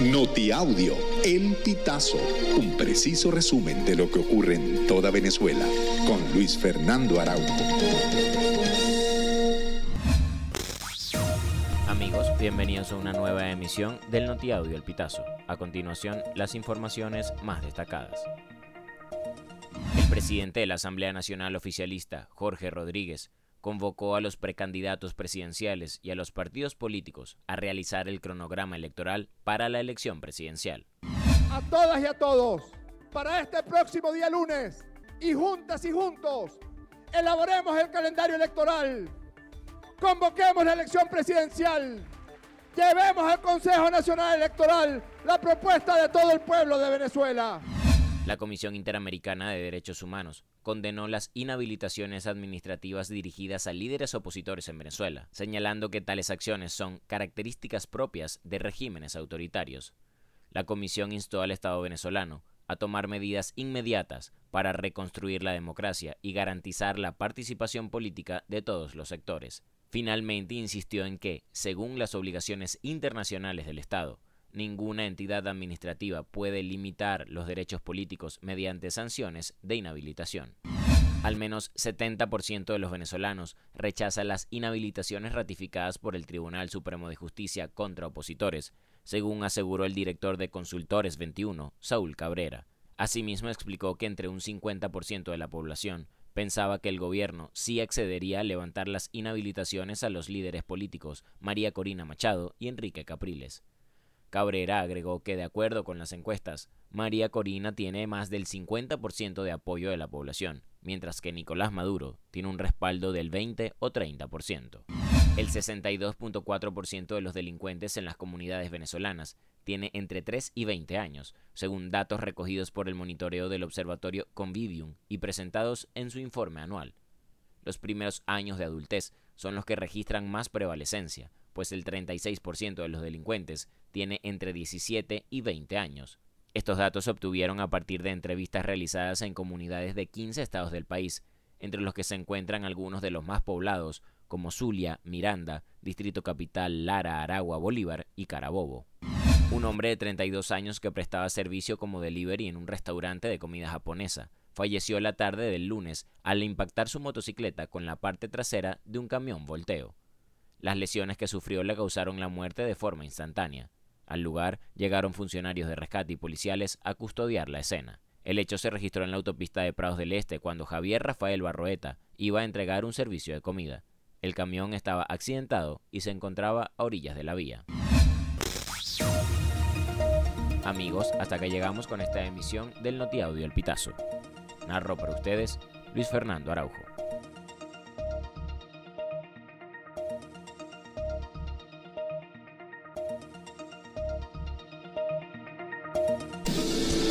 Notiaudio, El Pitazo, un preciso resumen de lo que ocurre en toda Venezuela, con Luis Fernando Araújo. Amigos, bienvenidos a una nueva emisión del Notiaudio El Pitazo. A continuación, las informaciones más destacadas. El presidente de la Asamblea Nacional Oficialista, Jorge Rodríguez, convocó a los precandidatos presidenciales y a los partidos políticos a realizar el cronograma electoral para la elección presidencial. A todas y a todos, para este próximo día lunes, y juntas y juntos, elaboremos el calendario electoral, convoquemos la elección presidencial, llevemos al Consejo Nacional Electoral la propuesta de todo el pueblo de Venezuela. La Comisión Interamericana de Derechos Humanos condenó las inhabilitaciones administrativas dirigidas a líderes opositores en Venezuela, señalando que tales acciones son características propias de regímenes autoritarios. La comisión instó al Estado venezolano a tomar medidas inmediatas para reconstruir la democracia y garantizar la participación política de todos los sectores. Finalmente insistió en que, según las obligaciones internacionales del Estado, ninguna entidad administrativa puede limitar los derechos políticos mediante sanciones de inhabilitación. Al menos 70% de los venezolanos rechaza las inhabilitaciones ratificadas por el Tribunal Supremo de Justicia contra opositores, según aseguró el director de Consultores 21, Saúl Cabrera. Asimismo explicó que entre un 50% de la población pensaba que el gobierno sí accedería a levantar las inhabilitaciones a los líderes políticos María Corina Machado y Enrique Capriles. Cabrera agregó que, de acuerdo con las encuestas, María Corina tiene más del 50% de apoyo de la población, mientras que Nicolás Maduro tiene un respaldo del 20 o 30%. El 62.4% de los delincuentes en las comunidades venezolanas tiene entre 3 y 20 años, según datos recogidos por el monitoreo del observatorio Convivium y presentados en su informe anual. Los primeros años de adultez son los que registran más prevalecencia, pues el 36% de los delincuentes tiene entre 17 y 20 años. Estos datos se obtuvieron a partir de entrevistas realizadas en comunidades de 15 estados del país, entre los que se encuentran algunos de los más poblados, como Zulia, Miranda, Distrito Capital, Lara, Aragua, Bolívar y Carabobo. Un hombre de 32 años que prestaba servicio como delivery en un restaurante de comida japonesa falleció la tarde del lunes al impactar su motocicleta con la parte trasera de un camión volteo. Las lesiones que sufrió le causaron la muerte de forma instantánea. Al lugar llegaron funcionarios de rescate y policiales a custodiar la escena. El hecho se registró en la autopista de Prados del Este cuando Javier Rafael Barroeta iba a entregar un servicio de comida. El camión estaba accidentado y se encontraba a orillas de la vía. Amigos, hasta que llegamos con esta emisión del Notiaudio El Pitazo. Narro para ustedes Luis Fernando Araujo.